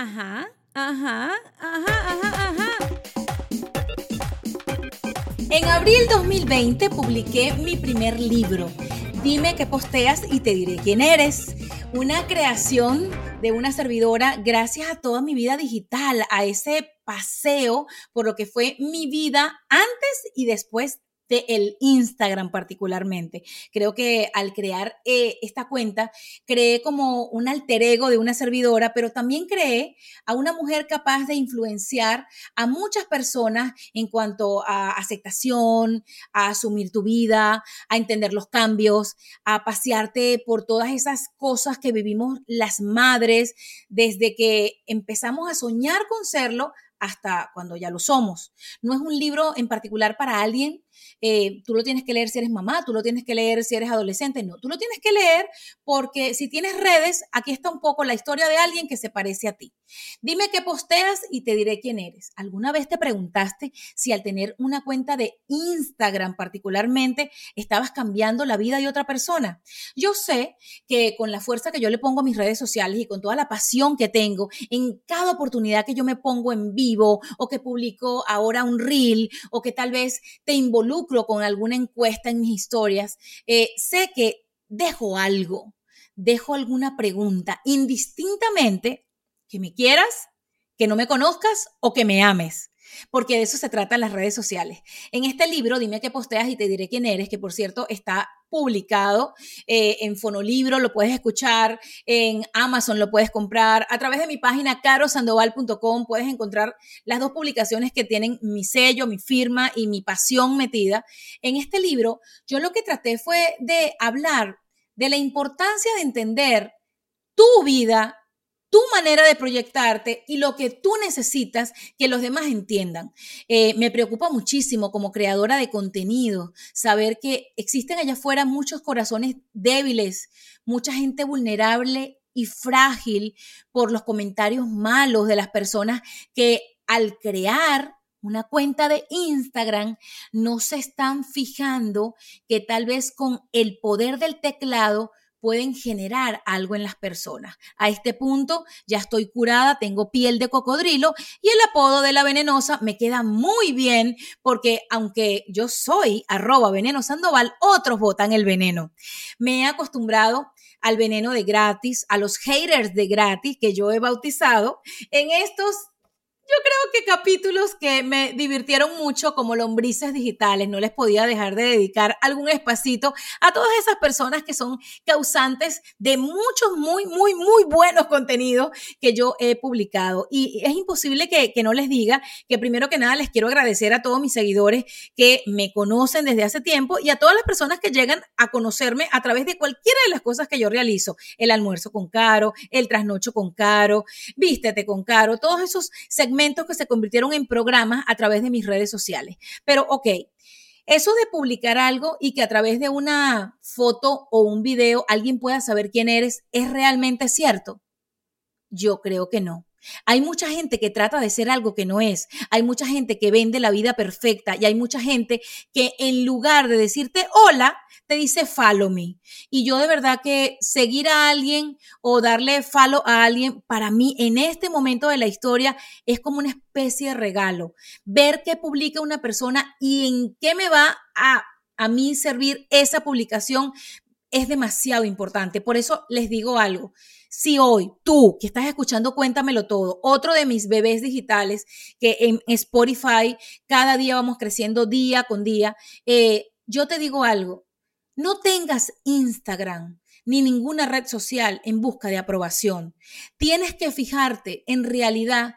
Ajá, ajá, ajá, ajá, ajá. En abril 2020 publiqué mi primer libro. Dime qué posteas y te diré quién eres. Una creación de una servidora gracias a toda mi vida digital, a ese paseo por lo que fue mi vida antes y después de el Instagram particularmente. Creo que al crear eh, esta cuenta, creé como un alter ego de una servidora, pero también creé a una mujer capaz de influenciar a muchas personas en cuanto a aceptación, a asumir tu vida, a entender los cambios, a pasearte por todas esas cosas que vivimos las madres desde que empezamos a soñar con serlo hasta cuando ya lo somos. No es un libro en particular para alguien eh, tú lo tienes que leer si eres mamá, tú lo tienes que leer si eres adolescente, no, tú lo tienes que leer porque si tienes redes, aquí está un poco la historia de alguien que se parece a ti. Dime qué posteas y te diré quién eres. ¿Alguna vez te preguntaste si al tener una cuenta de Instagram particularmente estabas cambiando la vida de otra persona? Yo sé que con la fuerza que yo le pongo a mis redes sociales y con toda la pasión que tengo en cada oportunidad que yo me pongo en vivo o que publico ahora un reel o que tal vez te involucro con alguna encuesta en mis historias, eh, sé que dejo algo, dejo alguna pregunta, indistintamente que me quieras, que no me conozcas o que me ames porque de eso se trata las redes sociales. En este libro, dime qué posteas y te diré quién eres, que por cierto está publicado eh, en Fonolibro, lo puedes escuchar, en Amazon lo puedes comprar, a través de mi página carosandoval.com puedes encontrar las dos publicaciones que tienen mi sello, mi firma y mi pasión metida. En este libro, yo lo que traté fue de hablar de la importancia de entender tu vida, tu manera de proyectarte y lo que tú necesitas que los demás entiendan. Eh, me preocupa muchísimo como creadora de contenido saber que existen allá afuera muchos corazones débiles, mucha gente vulnerable y frágil por los comentarios malos de las personas que al crear una cuenta de Instagram, no se están fijando que tal vez con el poder del teclado pueden generar algo en las personas. A este punto ya estoy curada, tengo piel de cocodrilo y el apodo de la venenosa me queda muy bien porque aunque yo soy arroba veneno sandoval, otros votan el veneno. Me he acostumbrado al veneno de gratis, a los haters de gratis que yo he bautizado en estos yo creo que capítulos que me divirtieron mucho como lombrices digitales, no les podía dejar de dedicar algún espacito a todas esas personas que son causantes de muchos muy, muy, muy buenos contenidos que yo he publicado. Y es imposible que, que no les diga que primero que nada les quiero agradecer a todos mis seguidores que me conocen desde hace tiempo y a todas las personas que llegan a conocerme a través de cualquiera de las cosas que yo realizo. El almuerzo con Caro, el trasnocho con Caro, vístete con Caro, todos esos segmentos que se convirtieron en programas a través de mis redes sociales. Pero, ok, eso de publicar algo y que a través de una foto o un video alguien pueda saber quién eres, ¿es realmente cierto? Yo creo que no. Hay mucha gente que trata de ser algo que no es. Hay mucha gente que vende la vida perfecta y hay mucha gente que en lugar de decirte hola, te dice follow me. Y yo de verdad que seguir a alguien o darle follow a alguien, para mí en este momento de la historia es como una especie de regalo. Ver qué publica una persona y en qué me va a, a mí servir esa publicación es demasiado importante. Por eso les digo algo. Si hoy tú que estás escuchando Cuéntamelo Todo, otro de mis bebés digitales que en Spotify cada día vamos creciendo día con día, eh, yo te digo algo, no tengas Instagram ni ninguna red social en busca de aprobación. Tienes que fijarte en realidad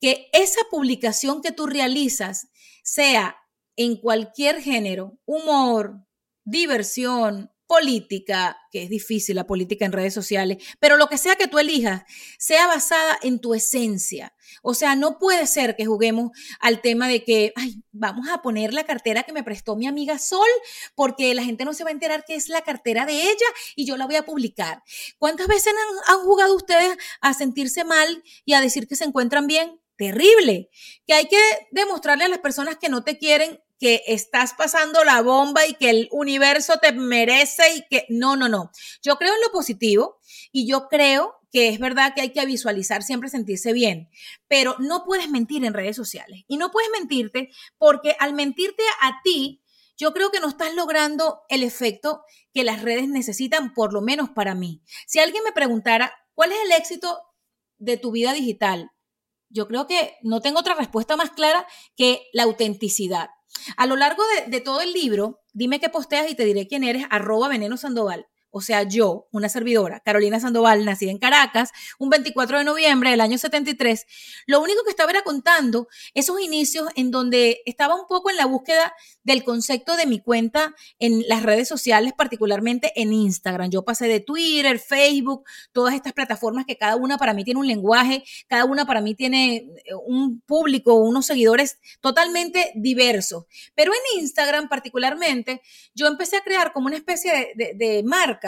que esa publicación que tú realizas sea en cualquier género, humor, diversión, política, que es difícil la política en redes sociales, pero lo que sea que tú elijas, sea basada en tu esencia. O sea, no puede ser que juguemos al tema de que, ay, vamos a poner la cartera que me prestó mi amiga Sol, porque la gente no se va a enterar que es la cartera de ella y yo la voy a publicar. ¿Cuántas veces han, han jugado ustedes a sentirse mal y a decir que se encuentran bien? Terrible. Que hay que demostrarle a las personas que no te quieren que estás pasando la bomba y que el universo te merece y que no, no, no. Yo creo en lo positivo y yo creo que es verdad que hay que visualizar siempre sentirse bien, pero no puedes mentir en redes sociales. Y no puedes mentirte porque al mentirte a ti, yo creo que no estás logrando el efecto que las redes necesitan, por lo menos para mí. Si alguien me preguntara, ¿cuál es el éxito de tu vida digital? Yo creo que no tengo otra respuesta más clara que la autenticidad. A lo largo de, todo el libro, dime qué posteas y te diré quién eres, arroba veneno sandoval o sea, yo, una servidora, Carolina Sandoval, nacida en Caracas, un 24 de noviembre del año 73, lo único que estaba era contando esos inicios en donde estaba un poco en la búsqueda del concepto de mi cuenta en las redes sociales, particularmente en Instagram. Yo pasé de Twitter, Facebook, todas estas plataformas que cada una para mí tiene un lenguaje, cada una para mí tiene eh, un público, unos seguidores totalmente diversos. Pero en Instagram particularmente, yo empecé a crear como una especie de, de marca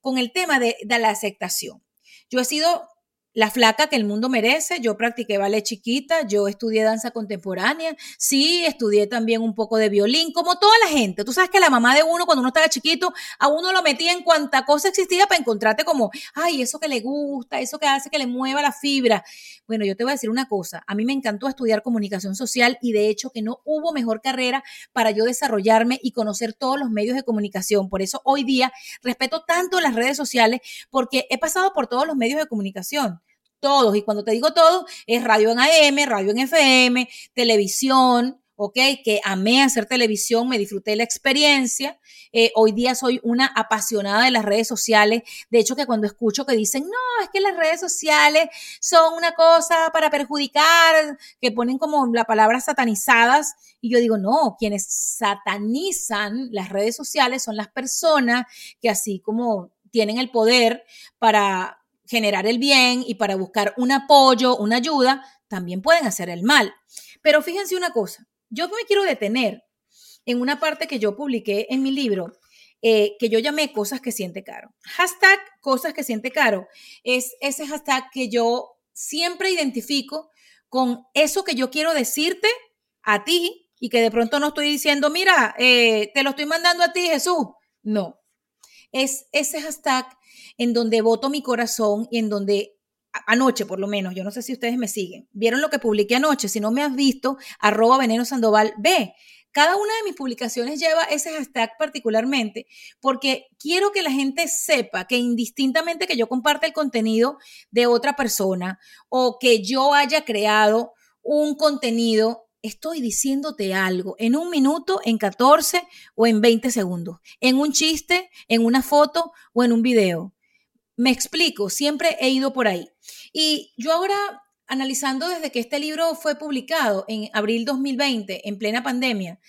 con el tema de, la aceptación. Yo he sido la flaca que el mundo merece. Yo practiqué ballet chiquita, yo estudié danza contemporánea, sí, estudié también un poco de violín, como toda la gente. Tú sabes que la mamá de uno, cuando uno estaba chiquito, a uno lo metía en cuanta cosa existía para encontrarte como, ay, eso que le gusta, eso que hace que le mueva la fibra. Bueno, yo te voy a decir una cosa, a mí me encantó estudiar comunicación social y de hecho que no hubo mejor carrera para yo desarrollarme y conocer todos los medios de comunicación. Por eso hoy día respeto tanto las redes sociales porque he pasado por todos los medios de comunicación todos. Y cuando te digo todo, es radio en AM, radio en FM, televisión, ¿ok? Que amé hacer televisión, me disfruté la experiencia. Eh, hoy día soy una apasionada de las redes sociales. De hecho, que cuando escucho que dicen, no, es que las redes sociales son una cosa para perjudicar, que ponen como la palabra satanizadas, y yo digo, no, quienes satanizan las redes sociales son las personas que así como tienen el poder para generar el bien y para buscar un apoyo, una ayuda, también pueden hacer el mal. Pero fíjense una cosa, yo me quiero detener en una parte que yo publiqué en mi libro, eh, que yo llamé cosas que siente caro. Hashtag cosas que siente caro es ese hashtag que yo siempre identifico con eso que yo quiero decirte a ti y que de pronto no estoy diciendo, mira, eh, te lo estoy mandando a ti, Jesús. No, es ese hashtag en donde voto mi corazón y en donde anoche por lo menos, yo no sé si ustedes me siguen, vieron lo que publiqué anoche, si no me has visto, arroba veneno sandoval, ve, cada una de mis publicaciones lleva ese hashtag particularmente porque quiero que la gente sepa que indistintamente que yo comparte el contenido de otra persona o que yo haya creado un contenido estoy diciéndote algo en un minuto, en 14 o en 20 segundos, en un chiste, en una foto o en un video. Me explico, siempre he ido por ahí. Y yo ahora, analizando desde que este libro fue publicado en abril 2020, en plena pandemia,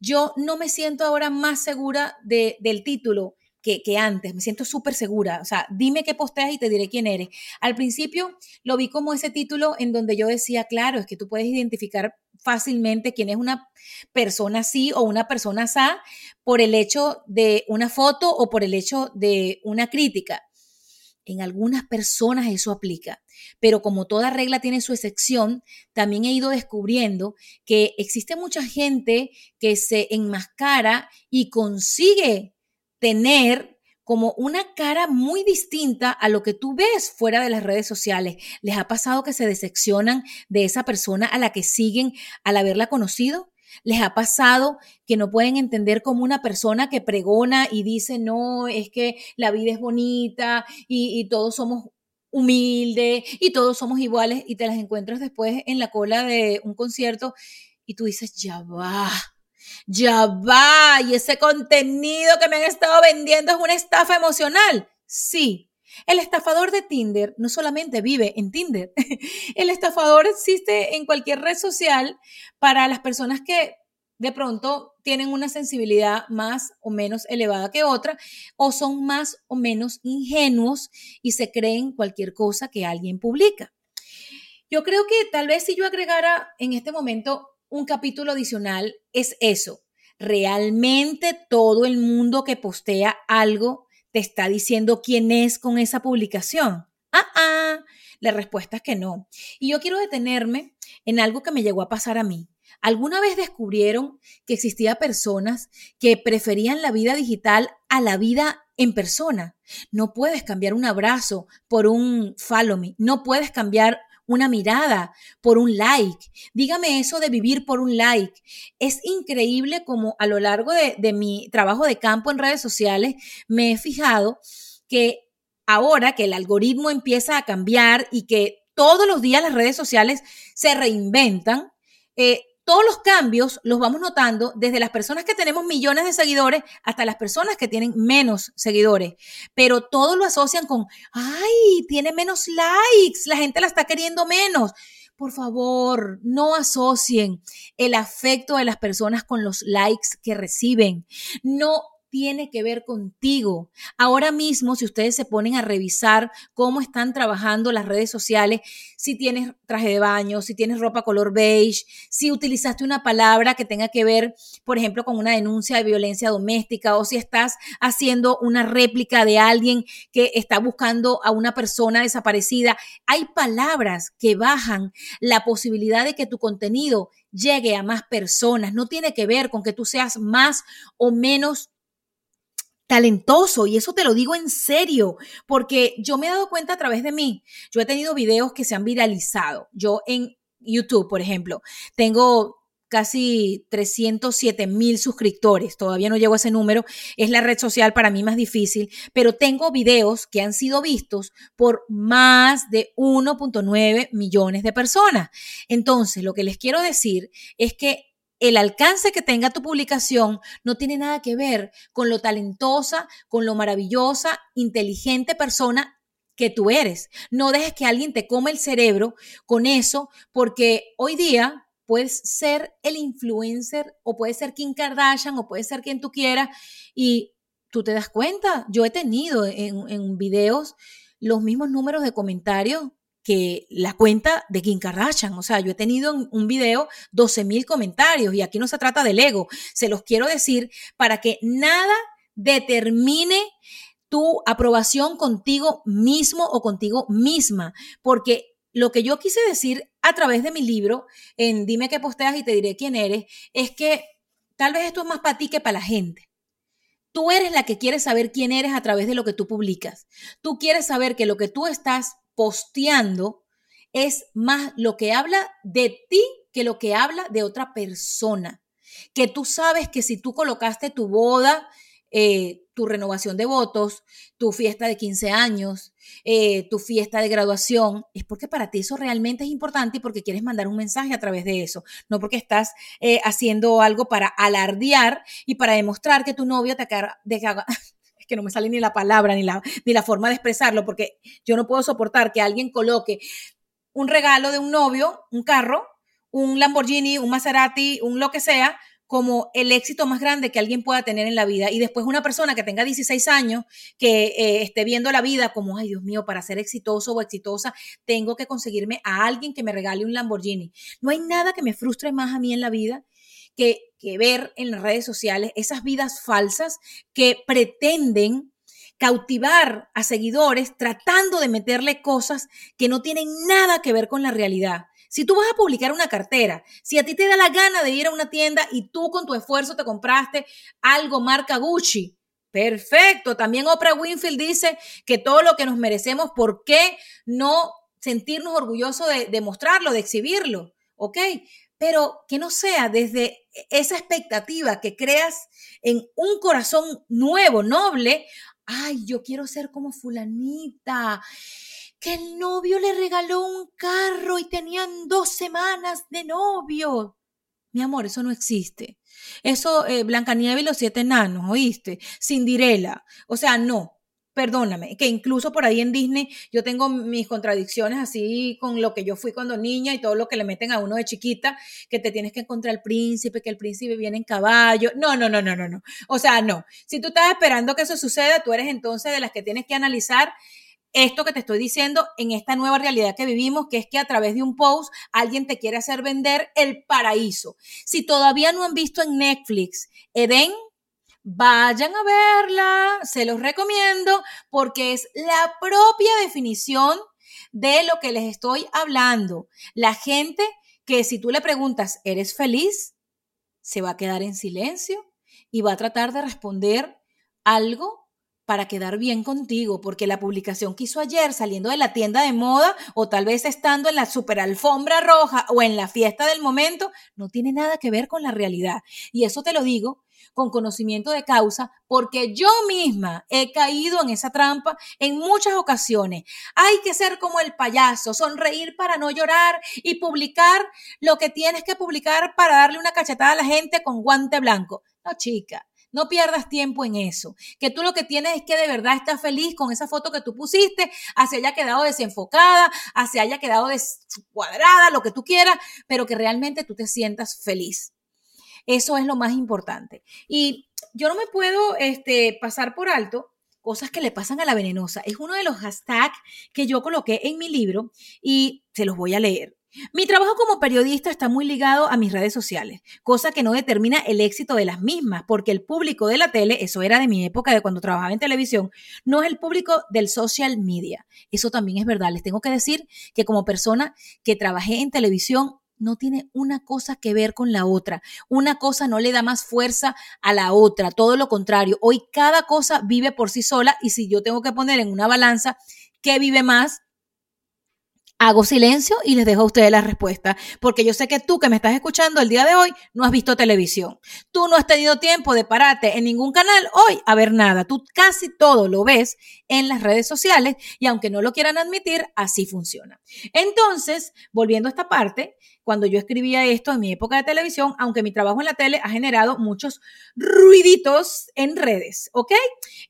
yo no me siento ahora más segura del título que, antes, me siento súper segura. O sea, dime qué posteas y te diré quién eres. Al principio lo vi como ese título en donde yo decía, claro, es que tú puedes identificar fácilmente quién es una persona así o una persona así por el hecho de una foto o por el hecho de una crítica. En algunas personas eso aplica, pero como toda regla tiene su excepción, también he ido descubriendo que existe mucha gente que se enmascara y consigue tener como una cara muy distinta a lo que tú ves fuera de las redes sociales. ¿Les ha pasado que se decepcionan de esa persona a la que siguen al haberla conocido? ¿Les ha pasado que no pueden entender como una persona que pregona y dice, no, es que la vida es bonita y, todos somos humildes y todos somos iguales y te las encuentras después en la cola de un concierto y tú dices, ya va, ya va, y ese contenido que me han estado vendiendo es una estafa emocional. Sí, el estafador de Tinder no solamente vive en Tinder, el estafador existe en cualquier red social para las personas que de pronto tienen una sensibilidad más o menos elevada que otra o son más o menos ingenuos y se creen cualquier cosa que alguien publica. Yo creo que tal vez si yo agregara en este momento un capítulo adicional es eso. Realmente todo el mundo que postea algo te está diciendo quién es con esa publicación. Ah, ah, la respuesta es que no. Y yo quiero detenerme en algo que me llegó a pasar a mí. ¿Alguna vez descubrieron que existía personas que preferían la vida digital a la vida en persona. No puedes cambiar un abrazo por un follow me. No puedes cambiar una mirada por un like. Dígame eso de vivir por un like. Es increíble como a lo largo de, de mi trabajo de campo en redes sociales me he fijado que ahora que el algoritmo empieza a cambiar y que todos los días las redes sociales se reinventan, eh, todos los cambios los vamos notando desde las personas que tenemos millones de seguidores hasta las personas que tienen menos seguidores. Pero todo lo asocian con, ay, tiene menos likes, la gente la está queriendo menos. Por favor, no asocien el afecto de las personas con los likes que reciben. No tiene que ver contigo. Ahora mismo, si ustedes se ponen a revisar cómo están trabajando las redes sociales, si tienes traje de baño, si tienes ropa color beige, si utilizaste una palabra que tenga que ver, por ejemplo, con una denuncia de violencia doméstica o si estás haciendo una réplica de alguien que está buscando a una persona desaparecida, hay palabras que bajan la posibilidad de que tu contenido llegue a más personas. No tiene que ver con que tú seas más o menos talentoso y eso te lo digo en serio, porque yo me he dado cuenta a través de mí. Yo he tenido videos que se han viralizado. Yo en YouTube, por ejemplo, tengo casi 307 mil suscriptores, todavía no llego a ese número, es la red social para mí más difícil, pero tengo videos que han sido vistos por más de 1.9 millones de personas. Entonces, lo que les quiero decir es que el alcance que tenga tu publicación no tiene nada que ver con lo talentosa, con lo maravillosa, inteligente persona que tú eres. No dejes que alguien te coma el cerebro con eso, porque hoy día puedes ser el influencer o puedes ser Kim Kardashian o puedes ser quien tú quieras y tú te das cuenta. Yo he tenido en, en videos los mismos números de comentarios que la cuenta de Kim Kardashian. O sea, yo he tenido en un video 12 mil comentarios y aquí no se trata del ego. Se los quiero decir para que nada determine tu aprobación contigo mismo o contigo misma, porque lo que yo quise decir a través de mi libro, en Dime qué posteas y te diré quién eres, es que tal vez esto es más para ti que para la gente. Tú eres la que quiere saber quién eres a través de lo que tú publicas. Tú quieres saber que lo que tú estás posteando es más lo que habla de ti que lo que habla de otra persona. Que tú sabes que si tú colocaste tu boda, eh, tu renovación de votos, tu fiesta de 15 años, eh, tu fiesta de graduación, es porque para ti eso realmente es importante y porque quieres mandar un mensaje a través de eso, no porque estás eh, haciendo algo para alardear y para demostrar que tu novio te, de, que no me sale ni la palabra ni la, ni la forma de expresarlo, porque yo no puedo soportar que alguien coloque un regalo de un novio, un carro, un Lamborghini, un Maserati, un lo que sea, como el éxito más grande que alguien pueda tener en la vida. Y después una persona que tenga 16 años, que eh, esté viendo la vida como, ay Dios mío, para ser exitoso o exitosa, tengo que conseguirme a alguien que me regale un Lamborghini. No hay nada que me frustre más a mí en la vida que, ver en las redes sociales esas vidas falsas que pretenden cautivar a seguidores tratando de meterle cosas que no tienen nada que ver con la realidad. Si tú vas a publicar una cartera, si a ti te da la gana de ir a una tienda y tú con tu esfuerzo te compraste algo marca Gucci, perfecto. También Oprah Winfield dice que todo lo que nos merecemos, ¿por qué no sentirnos orgullosos de, de mostrarlo, de exhibirlo? ¿Ok? Pero que no sea desde esa expectativa que creas en un corazón nuevo, noble. Ay, yo quiero ser como fulanita, que el novio le regaló un carro y tenían dos semanas de novio. Mi amor, eso no existe. Eso, eh, Blancanieves y los siete enanos, ¿oíste? Cinderela. O sea, no perdóname, que incluso por ahí en Disney yo tengo mis contradicciones así con lo que yo fui cuando niña y todo lo que le meten a uno de chiquita, que te tienes que encontrar el príncipe, que el príncipe viene en caballo. No, no, no, no, no, no. O sea, no. Si tú estás esperando que eso suceda, tú eres entonces de las que tienes que analizar esto que te estoy diciendo en esta nueva realidad que vivimos, que es que a través de un post alguien te quiere hacer vender el paraíso. Si todavía no han visto en Netflix Eden, Vayan a verla, se los recomiendo porque es la propia definición de lo que les estoy hablando. La gente que si tú le preguntas, ¿eres feliz? Se va a quedar en silencio y va a tratar de responder algo para quedar bien contigo, porque la publicación que hizo ayer saliendo de la tienda de moda o tal vez estando en la super alfombra roja o en la fiesta del momento, no tiene nada que ver con la realidad. Y eso te lo digo con conocimiento de causa, porque yo misma he caído en esa trampa en muchas ocasiones. Hay que ser como el payaso, sonreír para no llorar y publicar lo que tienes que publicar para darle una cachetada a la gente con guante blanco. No, chica, no pierdas tiempo en eso. Que tú lo que tienes es que de verdad estás feliz con esa foto que tú pusiste, así haya quedado desenfocada, así haya quedado descuadrada, lo que tú quieras, pero que realmente tú te sientas feliz. Eso es lo más importante. Y yo no me puedo este, pasar por alto cosas que le pasan a la venenosa. Es uno de los hashtags que yo coloqué en mi libro y se los voy a leer. Mi trabajo como periodista está muy ligado a mis redes sociales, cosa que no determina el éxito de las mismas, porque el público de la tele, eso era de mi época de cuando trabajaba en televisión, no es el público del social media. Eso también es verdad. Les tengo que decir que como persona que trabajé en televisión, no tiene una cosa que ver con la otra. Una cosa no le da más fuerza a la otra, todo lo contrario. Hoy cada cosa vive por sí sola y si yo tengo que poner en una balanza qué vive más, hago silencio y les dejo a ustedes la respuesta, porque yo sé que tú que me estás escuchando el día de hoy no has visto televisión. Tú no has tenido tiempo de pararte en ningún canal hoy a ver nada. Tú casi todo lo ves en las redes sociales y aunque no lo quieran admitir, así funciona. Entonces, volviendo a esta parte, cuando yo escribía esto en mi época de televisión, aunque mi trabajo en la tele ha generado muchos ruiditos en redes, ¿ok?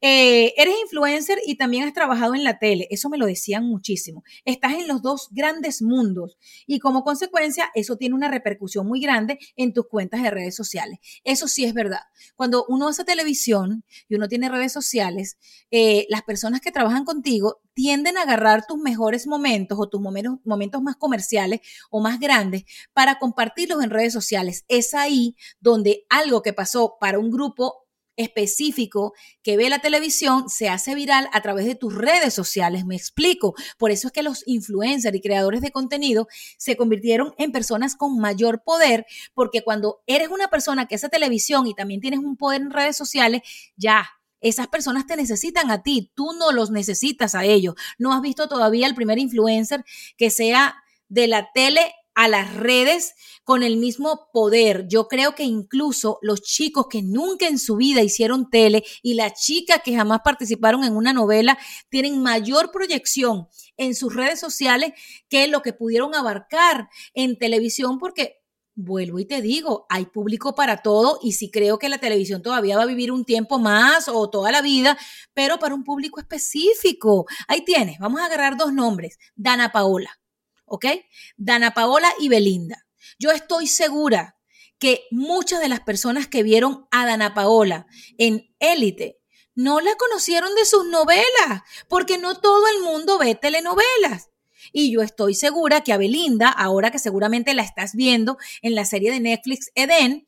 Eh, eres influencer y también has trabajado en la tele, eso me lo decían muchísimo. Estás en los dos grandes mundos y como consecuencia eso tiene una repercusión muy grande en tus cuentas de redes sociales. Eso sí es verdad. Cuando uno hace televisión y uno tiene redes sociales, eh, las personas que trabajan contigo tienden a agarrar tus mejores momentos o tus momentos, más comerciales o más grandes para compartirlos en redes sociales. Es ahí donde algo que pasó para un grupo específico que ve la televisión se hace viral a través de tus redes sociales. Me explico. Por eso es que los influencers y creadores de contenido se convirtieron en personas con mayor poder, porque cuando eres una persona que hace televisión y también tienes un poder en redes sociales, ya esas personas te necesitan a ti, tú no los necesitas a ellos. No has visto todavía el primer influencer que sea de la tele a las redes con el mismo poder. Yo creo que incluso los chicos que nunca en su vida hicieron tele y las chicas que jamás participaron en una novela tienen mayor proyección en sus redes sociales que lo que pudieron abarcar en televisión porque Vuelvo y te digo, hay público para todo y sí creo que la televisión todavía va a vivir un tiempo más o toda la vida, pero para un público específico. Ahí tienes, vamos a agarrar dos nombres, Dana Paola, ¿ok? Dana Paola y Belinda. Yo estoy segura que muchas de las personas que vieron a Dana Paola en Élite no la conocieron de sus novelas, porque no todo el mundo ve telenovelas. Y yo estoy segura que a Belinda, ahora que seguramente la estás viendo en la serie de Netflix Eden,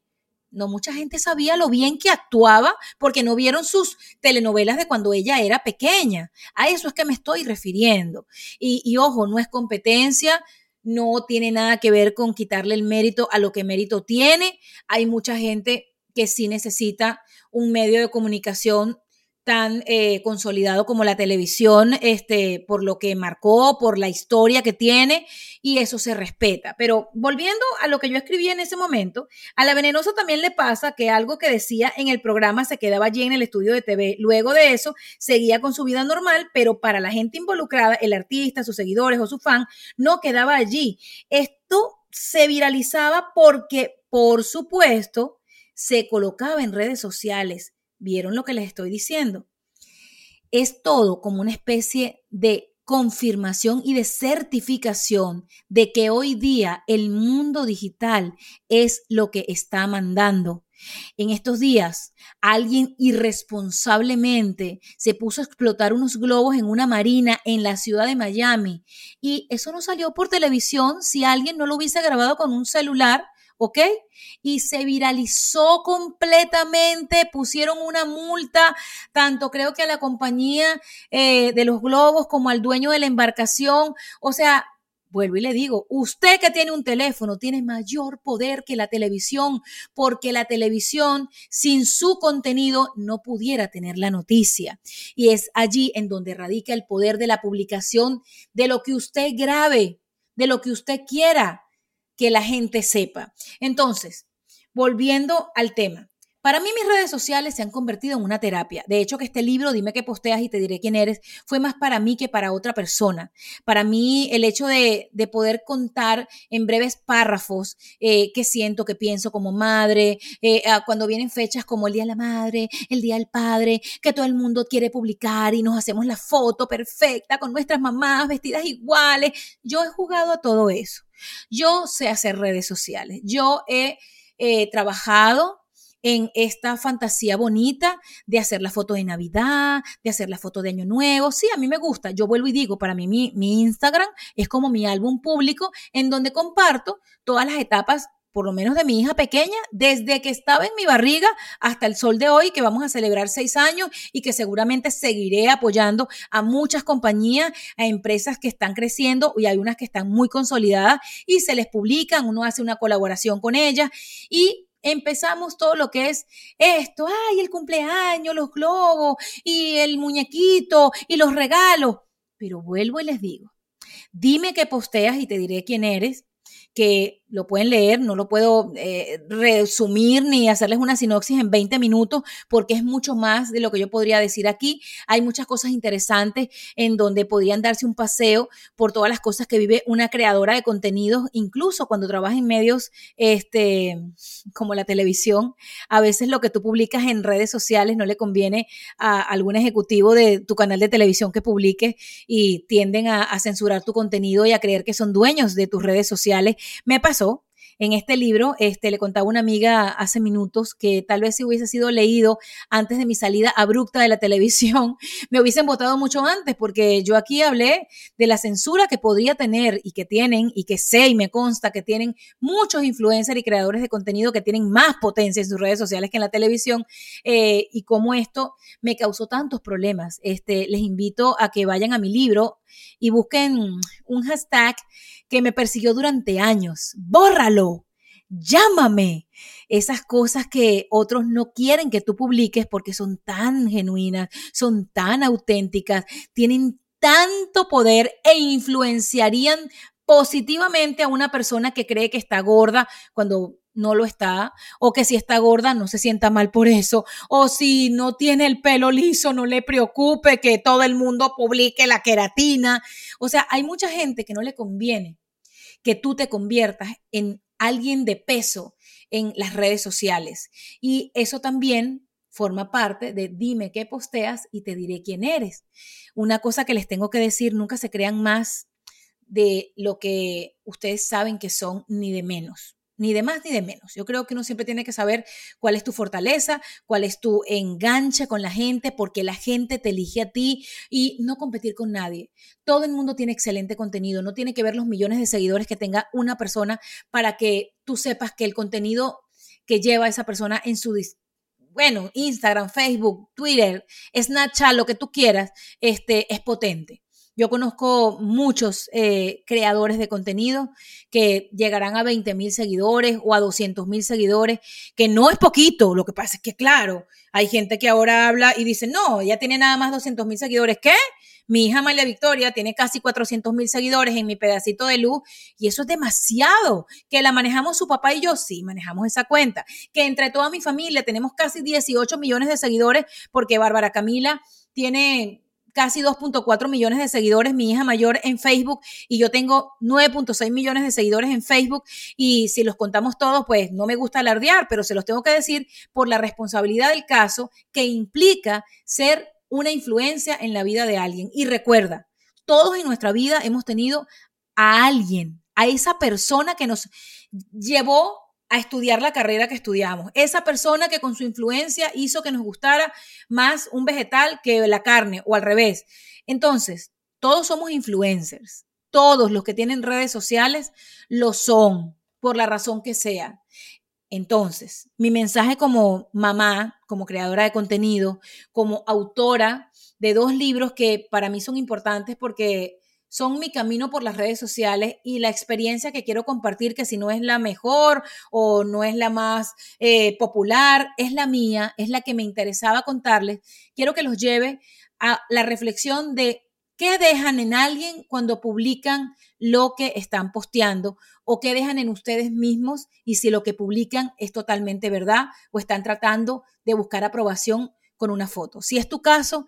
no mucha gente sabía lo bien que actuaba porque no vieron sus telenovelas de cuando ella era pequeña. A eso es que me estoy refiriendo. Y, y ojo, no es competencia, no tiene nada que ver con quitarle el mérito a lo que mérito tiene. Hay mucha gente que sí necesita un medio de comunicación tan eh, consolidado como la televisión, este, por lo que marcó, por la historia que tiene, y eso se respeta. Pero volviendo a lo que yo escribí en ese momento, a la venenosa también le pasa que algo que decía en el programa se quedaba allí en el estudio de TV. Luego de eso, seguía con su vida normal, pero para la gente involucrada, el artista, sus seguidores o su fan, no quedaba allí. Esto se viralizaba porque, por supuesto, se colocaba en redes sociales ¿Vieron lo que les estoy diciendo? Es todo como una especie de confirmación y de certificación de que hoy día el mundo digital es lo que está mandando. En estos días, alguien irresponsablemente se puso a explotar unos globos en una marina en la ciudad de Miami y eso no salió por televisión si alguien no lo hubiese grabado con un celular ¿ok? Y se viralizó completamente, pusieron una multa, tanto creo que a la compañía eh, de los globos como al dueño de la embarcación, o sea, vuelvo y le digo, usted que tiene un teléfono tiene mayor poder que la televisión, porque la televisión sin su contenido no pudiera tener la noticia. Y es allí en donde radica el poder de la publicación de lo que usted grabe, de lo que usted quiera que la gente sepa. Entonces, volviendo al tema, para mí mis redes sociales se han convertido en una terapia. De hecho, que este libro, Dime qué posteas y te diré quién eres, fue más para mí que para otra persona. Para mí el hecho de, poder contar en breves párrafos eh, qué siento, qué pienso como madre, eh, cuando vienen fechas como el Día de la Madre, el Día del Padre, que todo el mundo quiere publicar y nos hacemos la foto perfecta con nuestras mamás vestidas iguales. Yo he jugado a todo eso. Yo sé hacer redes sociales. Yo he eh, trabajado en esta fantasía bonita de hacer la foto de Navidad, de hacer la foto de Año Nuevo. Sí, a mí me gusta. Yo vuelvo y digo, para mí mi, mi Instagram es como mi álbum público en donde comparto todas las etapas por lo menos de mi hija pequeña, desde que estaba en mi barriga hasta el sol de hoy, que vamos a celebrar seis años y que seguramente seguiré apoyando a muchas compañías, a empresas que están creciendo y hay unas que están muy consolidadas y se les publican, uno hace una colaboración con ellas y empezamos todo lo que es esto, ay, el cumpleaños, los globos y el muñequito y los regalos. Pero vuelvo y les digo, dime qué posteas y te diré quién eres, que lo pueden leer, no lo puedo eh, resumir ni hacerles una sinopsis en 20 minutos porque es mucho más de lo que yo podría decir aquí. Hay muchas cosas interesantes en donde podrían darse un paseo por todas las cosas que vive una creadora de contenidos, incluso cuando trabaja en medios este, como la televisión. A veces lo que tú publicas en redes sociales no le conviene a algún ejecutivo de tu canal de televisión que publique y tienden a, a censurar tu contenido y a creer que son dueños de tus redes sociales. Me pasó en este libro, este, le contaba una amiga hace minutos que tal vez si hubiese sido leído antes de mi salida abrupta de la televisión, me hubiesen votado mucho antes, porque yo aquí hablé de la censura que podría tener y que tienen, y que sé y me consta que tienen muchos influencers y creadores de contenido que tienen más potencia en sus redes sociales que en la televisión, eh, y cómo esto me causó tantos problemas. Este, les invito a que vayan a mi libro y busquen un hashtag que me persiguió durante años. Bórralo, llámame. Esas cosas que otros no quieren que tú publiques porque son tan genuinas, son tan auténticas, tienen tanto poder e influenciarían positivamente a una persona que cree que está gorda cuando no lo está, o que si está gorda no se sienta mal por eso, o si no tiene el pelo liso no le preocupe que todo el mundo publique la queratina. O sea, hay mucha gente que no le conviene que tú te conviertas en alguien de peso en las redes sociales. Y eso también forma parte de dime qué posteas y te diré quién eres. Una cosa que les tengo que decir, nunca se crean más de lo que ustedes saben que son ni de menos ni de más ni de menos. Yo creo que uno siempre tiene que saber cuál es tu fortaleza, cuál es tu enganche con la gente, porque la gente te elige a ti y no competir con nadie. Todo el mundo tiene excelente contenido, no tiene que ver los millones de seguidores que tenga una persona para que tú sepas que el contenido que lleva esa persona en su bueno, Instagram, Facebook, Twitter, Snapchat, lo que tú quieras, este es potente. Yo conozco muchos eh, creadores de contenido que llegarán a 20 mil seguidores o a 200 mil seguidores, que no es poquito. Lo que pasa es que, claro, hay gente que ahora habla y dice, no, ya tiene nada más 200 mil seguidores. ¿Qué? Mi hija María Victoria tiene casi 400 mil seguidores en mi pedacito de luz y eso es demasiado. Que la manejamos su papá y yo, sí, manejamos esa cuenta. Que entre toda mi familia tenemos casi 18 millones de seguidores porque Bárbara Camila tiene casi 2.4 millones de seguidores, mi hija mayor en Facebook, y yo tengo 9.6 millones de seguidores en Facebook, y si los contamos todos, pues no me gusta alardear, pero se los tengo que decir por la responsabilidad del caso que implica ser una influencia en la vida de alguien. Y recuerda, todos en nuestra vida hemos tenido a alguien, a esa persona que nos llevó a estudiar la carrera que estudiamos. Esa persona que con su influencia hizo que nos gustara más un vegetal que la carne o al revés. Entonces, todos somos influencers. Todos los que tienen redes sociales lo son, por la razón que sea. Entonces, mi mensaje como mamá, como creadora de contenido, como autora de dos libros que para mí son importantes porque son mi camino por las redes sociales y la experiencia que quiero compartir, que si no es la mejor o no es la más eh, popular, es la mía, es la que me interesaba contarles, quiero que los lleve a la reflexión de qué dejan en alguien cuando publican lo que están posteando o qué dejan en ustedes mismos y si lo que publican es totalmente verdad o están tratando de buscar aprobación con una foto. Si es tu caso,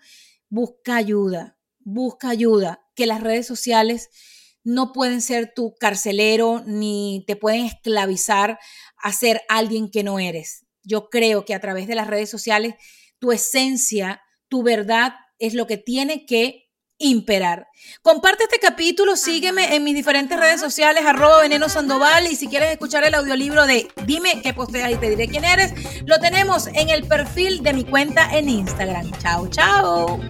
busca ayuda, busca ayuda, que las redes sociales no pueden ser tu carcelero ni te pueden esclavizar a ser alguien que no eres. Yo creo que a través de las redes sociales tu esencia, tu verdad es lo que tiene que imperar. Comparte este capítulo, sígueme en mis diferentes redes sociales, arroba veneno sandoval, y si quieres escuchar el audiolibro de Dime qué posteas y te diré quién eres, lo tenemos en el perfil de mi cuenta en Instagram. Chao, chao.